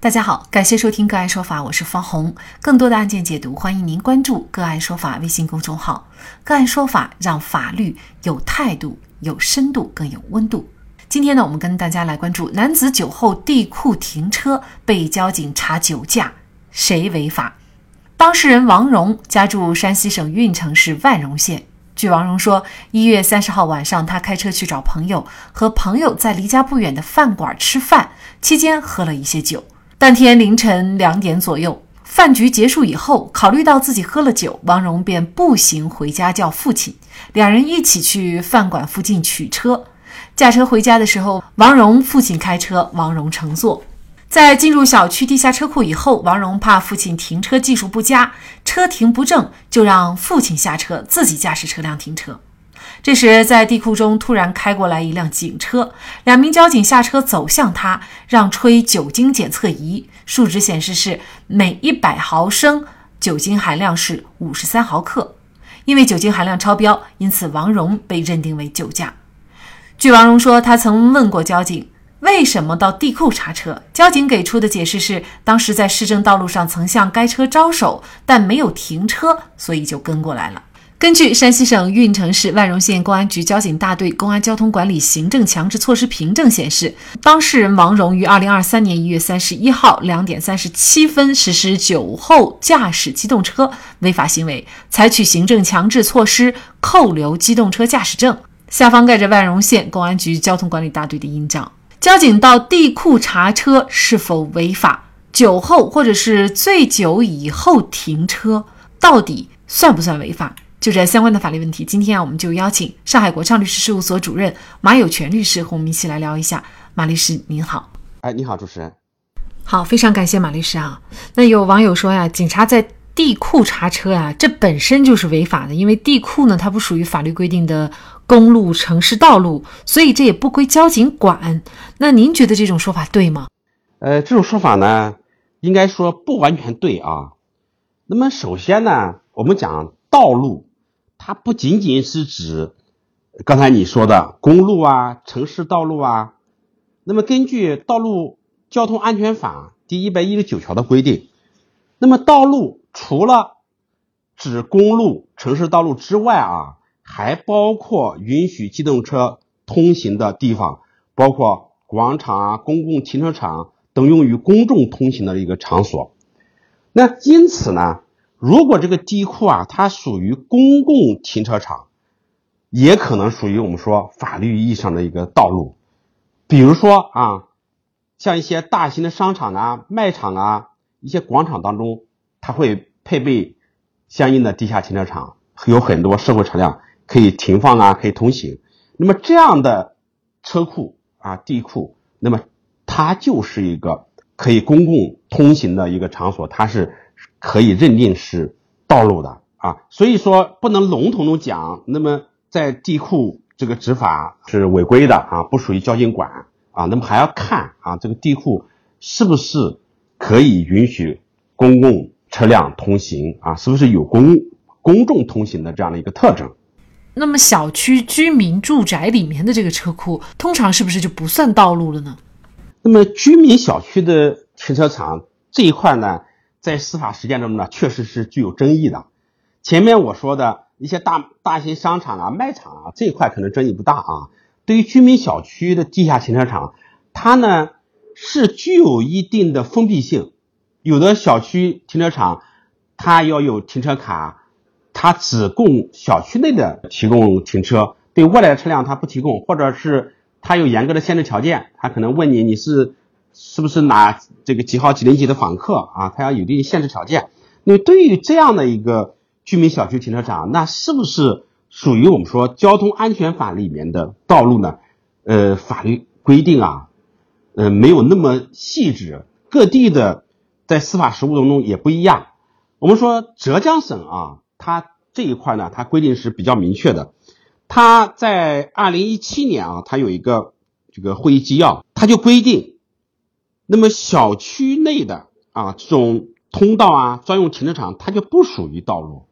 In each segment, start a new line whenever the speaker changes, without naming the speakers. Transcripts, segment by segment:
大家好，感谢收听个案说法，我是方红。更多的案件解读，欢迎您关注个案说法微信公众号。个案说法让法律有态度、有深度、更有温度。今天呢，我们跟大家来关注男子酒后地库停车被交警查酒驾，谁违法？当事人王荣家住山西省运城市万荣县。据王荣说，一月三十号晚上，他开车去找朋友，和朋友在离家不远的饭馆吃饭，期间喝了一些酒。当天凌晨两点左右，饭局结束以后，考虑到自己喝了酒，王荣便步行回家叫父亲，两人一起去饭馆附近取车。驾车回家的时候，王荣父亲开车，王荣乘坐。在进入小区地下车库以后，王荣怕父亲停车技术不佳，车停不正，就让父亲下车，自己驾驶车辆停车。这时，在地库中突然开过来一辆警车，两名交警下车走向他，让吹酒精检测仪，数值显示是每一百毫升酒精含量是五十三毫克。因为酒精含量超标，因此王荣被认定为酒驾。据王荣说，他曾问过交警为什么到地库查车，交警给出的解释是，当时在市政道路上曾向该车招手，但没有停车，所以就跟过来了。根据山西省运城市万荣县公安局交警大队公安交通管理行政强制措施凭证显示，当事人王荣于二零二三年一月三十一号两点三十七分实施酒后驾驶机动车违法行为，采取行政强制措施扣留机动车驾驶证。下方盖着万荣县公安局交通管理大队的印章。交警到地库查车是否违法？酒后或者是醉酒以后停车，到底算不算违法？就这相关的法律问题，今天啊，我们就邀请上海国畅律师事务所主任马有权律师和我们一起来聊一下。马律师您好，
哎，你好，主持人，
好，非常感谢马律师啊。那有网友说呀，警察在地库查车啊，这本身就是违法的，因为地库呢，它不属于法律规定的公路、城市道路，所以这也不归交警管。那您觉得这种说法对吗？
呃，这种说法呢，应该说不完全对啊。那么首先呢，我们讲道路。它不仅仅是指刚才你说的公路啊、城市道路啊。那么根据《道路交通安全法》第一百一十九条的规定，那么道路除了指公路、城市道路之外啊，还包括允许机动车通行的地方，包括广场啊、公共停车场等用于公众通行的一个场所。那因此呢？如果这个地库啊，它属于公共停车场，也可能属于我们说法律意义上的一个道路。比如说啊，像一些大型的商场啊、卖场啊、一些广场当中，它会配备相应的地下停车场，有很多社会车辆可以停放啊，可以通行。那么这样的车库啊、地库，那么它就是一个可以公共通行的一个场所，它是。可以认定是道路的啊，所以说不能笼统的讲，那么在地库这个执法是违规的啊，不属于交警管啊，那么还要看啊这个地库是不是可以允许公共车辆通行啊，是不是有公公众通行的这样的一个特征？
那么小区居民住宅里面的这个车库，通常是不是就不算道路了呢？
那么居民小区的停车场这一块呢？在司法实践中呢，确实是具有争议的。前面我说的一些大大型商场啊、卖场啊这一块可能争议不大啊。对于居民小区的地下停车场，它呢是具有一定的封闭性。有的小区停车场，它要有停车卡，它只供小区内的提供停车，对外来的车辆它不提供，或者是它有严格的限制条件，它可能问你你是。是不是哪这个几号几零几的访客啊？他要有一定限制条件。那对于这样的一个居民小区停车场，那是不是属于我们说交通安全法里面的道路呢？呃，法律规定啊，呃，没有那么细致，各地的在司法实务当中也不一样。我们说浙江省啊，它这一块呢，它规定是比较明确的。它在二零一七年啊，它有一个这个会议纪要，它就规定。那么小区内的啊这种通道啊专用停车场，它就不属于道路。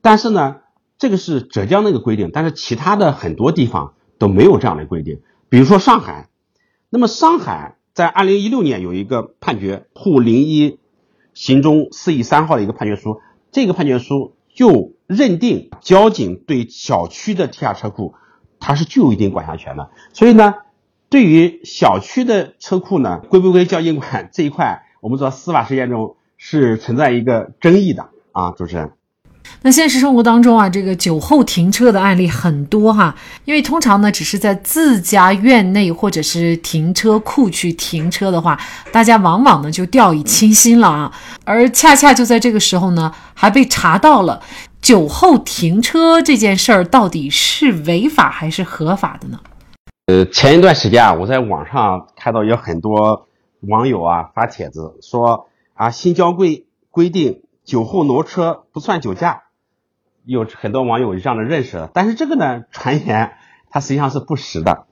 但是呢，这个是浙江那个规定，但是其他的很多地方都没有这样的规定。比如说上海，那么上海在二零一六年有一个判决，沪零一刑中四亿三号的一个判决书，这个判决书就认定交警对小区的地下车库，它是具有一定管辖权的。所以呢，对于小区的车库呢，归不归交警管这一块，我们说司法实践中是存在一个争议的啊，主持人。
那现实生活当中啊，这个酒后停车的案例很多哈，因为通常呢只是在自家院内或者是停车库去停车的话，大家往往呢就掉以轻心了啊，而恰恰就在这个时候呢，还被查到了酒后停车这件事儿到底是违法还是合法的呢？
呃，前一段时间啊，我在网上看到有很多网友啊发帖子说啊，新交规规定酒后挪车不算酒驾。有很多网友有这样的认识，但是这个呢，传言它实际上是不实的。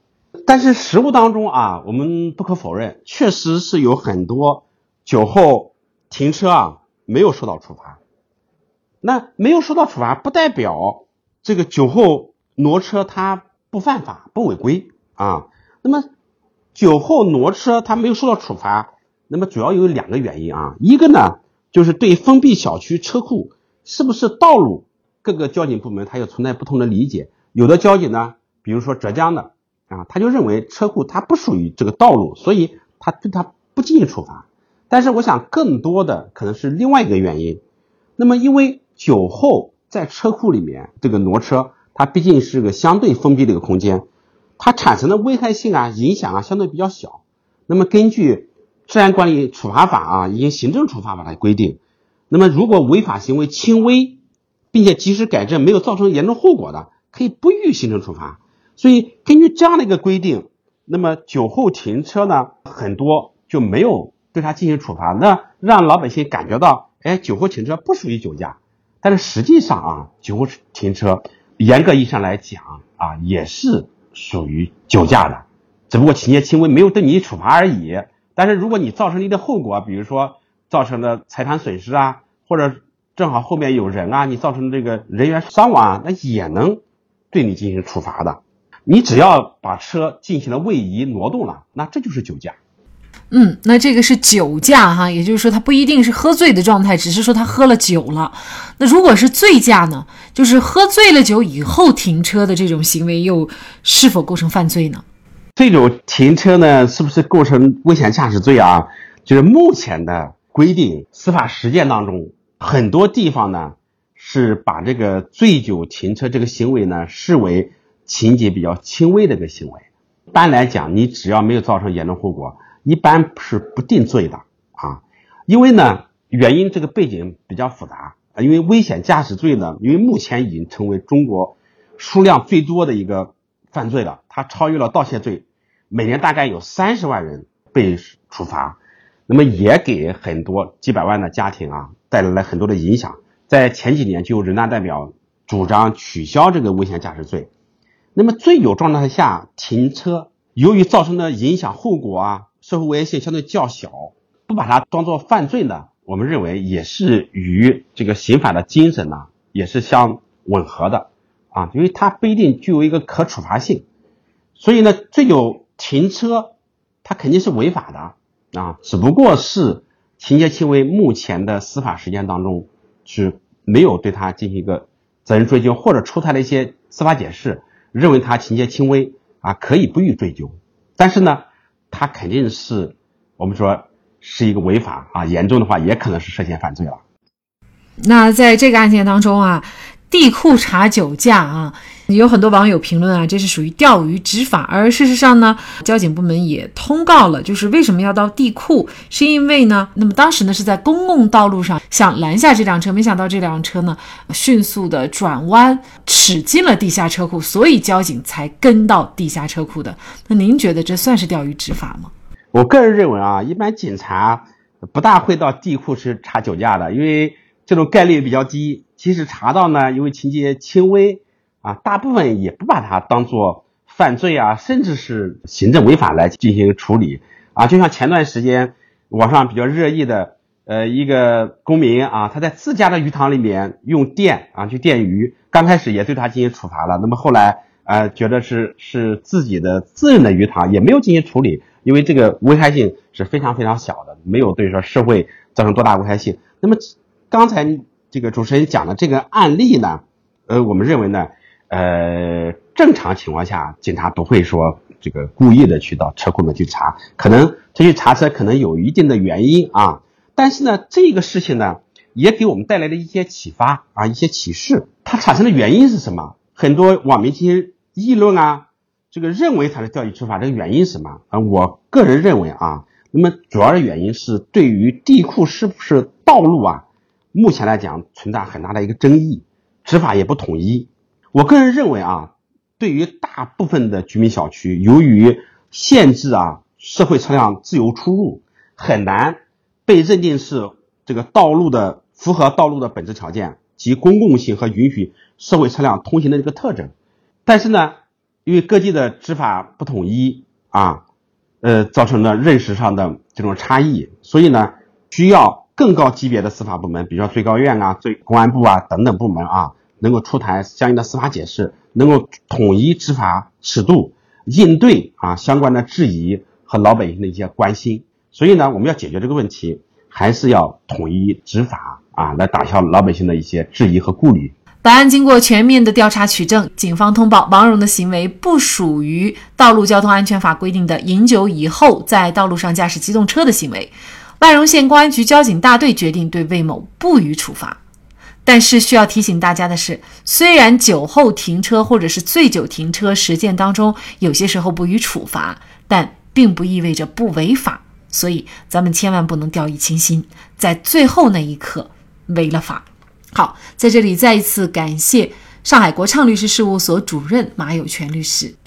但是实物当中啊，我们不可否认，确实是有很多酒后停车啊没有受到处罚。那没有受到处罚，不代表这个酒后挪车他不犯法、不违规啊。那么酒后挪车他没有受到处罚，那么主要有两个原因啊。一个呢，就是对封闭小区车库是不是道路。各个交警部门它又存在不同的理解，有的交警呢，比如说浙江的啊，他就认为车库它不属于这个道路，所以他对他不进行处罚。但是我想更多的可能是另外一个原因。那么因为酒后在车库里面这个挪车，它毕竟是个相对封闭的一个空间，它产生的危害性啊、影响啊相对比较小。那么根据治安管理处罚法啊以及行政处罚法的规定，那么如果违法行为轻微，并且及时改正，没有造成严重后果的，可以不予行政处罚。所以根据这样的一个规定，那么酒后停车呢，很多就没有对他进行处罚，那让老百姓感觉到，哎，酒后停车不属于酒驾。但是实际上啊，酒后停车严格意义上来讲啊，也是属于酒驾的，只不过情节轻微，没有对你处罚而已。但是如果你造成一定后果，比如说造成的财产损失啊，或者正好后面有人啊，你造成这个人员伤亡啊，那也能对你进行处罚的。你只要把车进行了位移挪动了，那这就是酒驾。
嗯，那这个是酒驾哈，也就是说他不一定是喝醉的状态，只是说他喝了酒了。那如果是醉驾呢？就是喝醉了酒以后停车的这种行为，又是否构成犯罪呢？
这种停车呢，是不是构成危险驾驶罪啊？就是目前的规定，司法实践当中。很多地方呢是把这个醉酒停车这个行为呢视为情节比较轻微的一个行为。一般来讲，你只要没有造成严重后果，一般是不定罪的啊。因为呢，原因这个背景比较复杂啊。因为危险驾驶罪呢，因为目前已经成为中国数量最多的一个犯罪了，它超越了盗窃罪，每年大概有三十万人被处罚。那么也给很多几百万的家庭啊带来了很多的影响。在前几年就有人大代表主张取消这个危险驾驶罪。那么醉酒状态下停车，由于造成的影响后果啊，社会危害性相对较小，不把它当做犯罪呢，我们认为也是与这个刑法的精神呢也是相吻合的啊，因为它不一定具有一个可处罚性。所以呢，醉酒停车，它肯定是违法的。啊，只不过是情节轻微，目前的司法实践当中是没有对他进行一个责任追究，或者出台了一些司法解释，认为他情节轻微啊，可以不予追究。但是呢，他肯定是我们说是一个违法啊，严重的话也可能是涉嫌犯罪了。
那在这个案件当中啊。地库查酒驾啊，有很多网友评论啊，这是属于钓鱼执法。而事实上呢，交警部门也通告了，就是为什么要到地库，是因为呢，那么当时呢是在公共道路上想拦下这辆车，没想到这辆车呢迅速的转弯驶进了地下车库，所以交警才跟到地下车库的。那您觉得这算是钓鱼执法吗？
我个人认为啊，一般警察不大会到地库去查酒驾的，因为这种概率比较低。即使查到呢，因为情节轻微啊，大部分也不把它当做犯罪啊，甚至是行政违法来进行处理啊。就像前段时间网上比较热议的，呃，一个公民啊，他在自家的鱼塘里面用电啊去电鱼，刚开始也对他进行处罚了。那么后来呃，觉得是是自己的自认的鱼塘，也没有进行处理，因为这个危害性是非常非常小的，没有对说社会造成多大危害性。那么刚才这个主持人讲的这个案例呢，呃，我们认为呢，呃，正常情况下，警察不会说这个故意的去到车库里面去查，可能他去查车可能有一定的原因啊。但是呢，这个事情呢，也给我们带来了一些启发啊，一些启示。它产生的原因是什么？很多网民进行议论啊。这个认为它是钓鱼执法，这个原因是什么啊？我个人认为啊，那么主要的原因是对于地库是不是道路啊，目前来讲存在很大的一个争议，执法也不统一。我个人认为啊，对于大部分的居民小区，由于限制啊社会车辆自由出入，很难被认定是这个道路的符合道路的本质条件及公共性和允许社会车辆通行的这个特征，但是呢。因为各地的执法不统一啊，呃，造成了认识上的这种差异，所以呢，需要更高级别的司法部门，比如说最高院啊、最公安部啊等等部门啊，能够出台相应的司法解释，能够统一执法尺度，应对啊相关的质疑和老百姓的一些关心。所以呢，我们要解决这个问题，还是要统一执法啊，来打消老百姓的一些质疑和顾虑。
本案经过全面的调查取证，警方通报王荣的行为不属于《道路交通安全法》规定的饮酒以后在道路上驾驶机动车的行为。万荣县公安局交警大队决定对魏某不予处罚。但是需要提醒大家的是，虽然酒后停车或者是醉酒停车实践当中有些时候不予处罚，但并不意味着不违法。所以咱们千万不能掉以轻心，在最后那一刻违了法。好，在这里再一次感谢上海国畅律师事务所主任马有权律师。